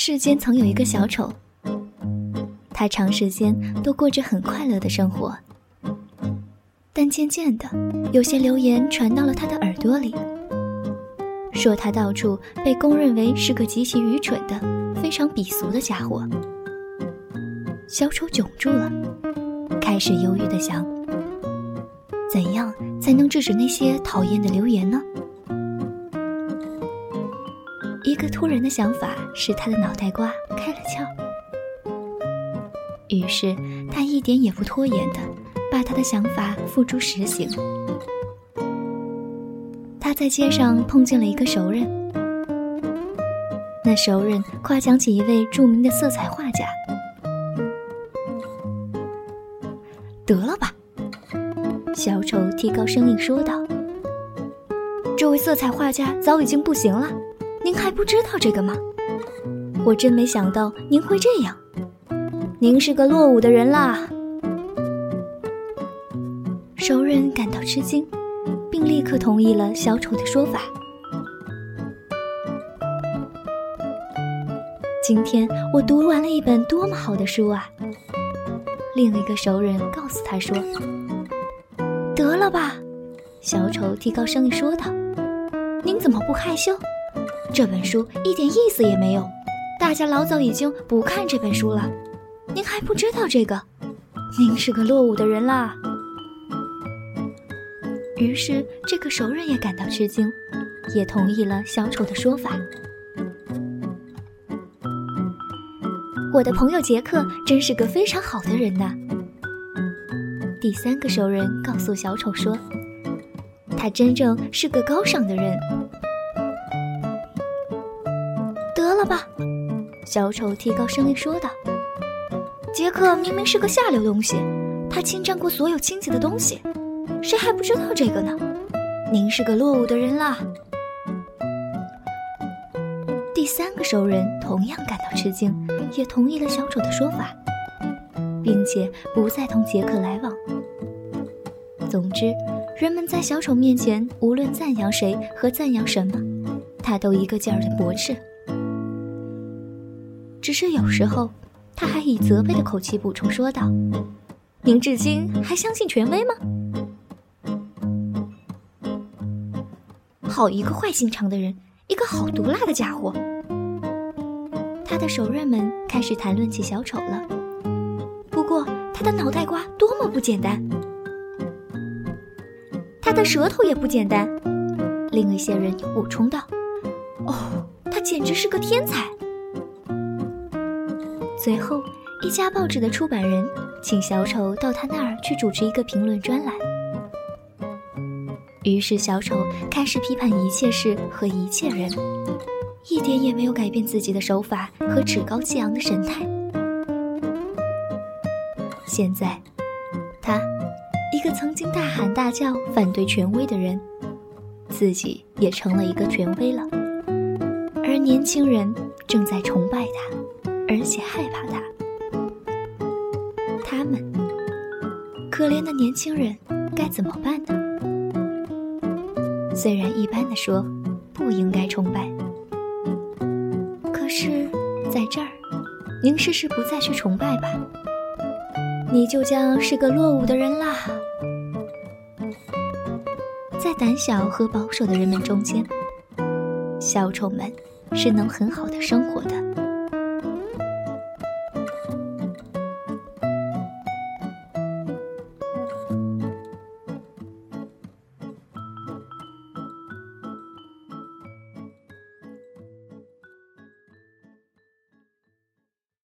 世间曾有一个小丑，他长时间都过着很快乐的生活。但渐渐的，有些流言传到了他的耳朵里，说他到处被公认为是个极其愚蠢的、非常鄙俗的家伙。小丑窘住了，开始犹豫的想：怎样才能制止那些讨厌的流言呢？个突然的想法使他的脑袋瓜开了窍，于是他一点也不拖延的把他的想法付诸实行。他在街上碰见了一个熟人，那熟人夸奖起一位著名的色彩画家。得了吧，小丑提高声音说道：“这位色彩画家早已经不行了。”您还不知道这个吗？我真没想到您会这样。您是个落伍的人啦！熟人感到吃惊，并立刻同意了小丑的说法。今天我读完了一本多么好的书啊！另一个熟人告诉他说：“得了吧！”小丑提高声音说道：“您怎么不害羞？”这本书一点意思也没有，大家老早已经不看这本书了。您还不知道这个？您是个落伍的人啦。于是这个熟人也感到吃惊，也同意了小丑的说法。我的朋友杰克真是个非常好的人呐。第三个熟人告诉小丑说，他真正是个高尚的人。得了吧，小丑提高声音说道：“杰克明明是个下流东西，他侵占过所有亲戚的东西，谁还不知道这个呢？您是个落伍的人啦。”第三个熟人同样感到吃惊，也同意了小丑的说法，并且不再同杰克来往。总之，人们在小丑面前无论赞扬谁和赞扬什么，他都一个劲儿的驳斥。只是有时候，他还以责备的口气补充说道：“您至今还相信权威吗？好一个坏心肠的人，一个好毒辣的家伙！”他的熟人们开始谈论起小丑了。不过，他的脑袋瓜多么不简单，他的舌头也不简单。另一些人又补充道：“哦，他简直是个天才！”随后，一家报纸的出版人。请小丑到他那儿去主持一个评论专栏。于是，小丑开始批判一切事和一切人，一点也没有改变自己的手法和趾高气扬的神态。现在，他，一个曾经大喊大叫反对权威的人，自己也成了一个权威了，而年轻人。正在崇拜他。而且害怕他，他们可怜的年轻人该怎么办呢？虽然一般的说不应该崇拜，可是在这儿，您试试不再去崇拜吧，你就将是个落伍的人啦。在胆小和保守的人们中间，小丑们是能很好的生活的。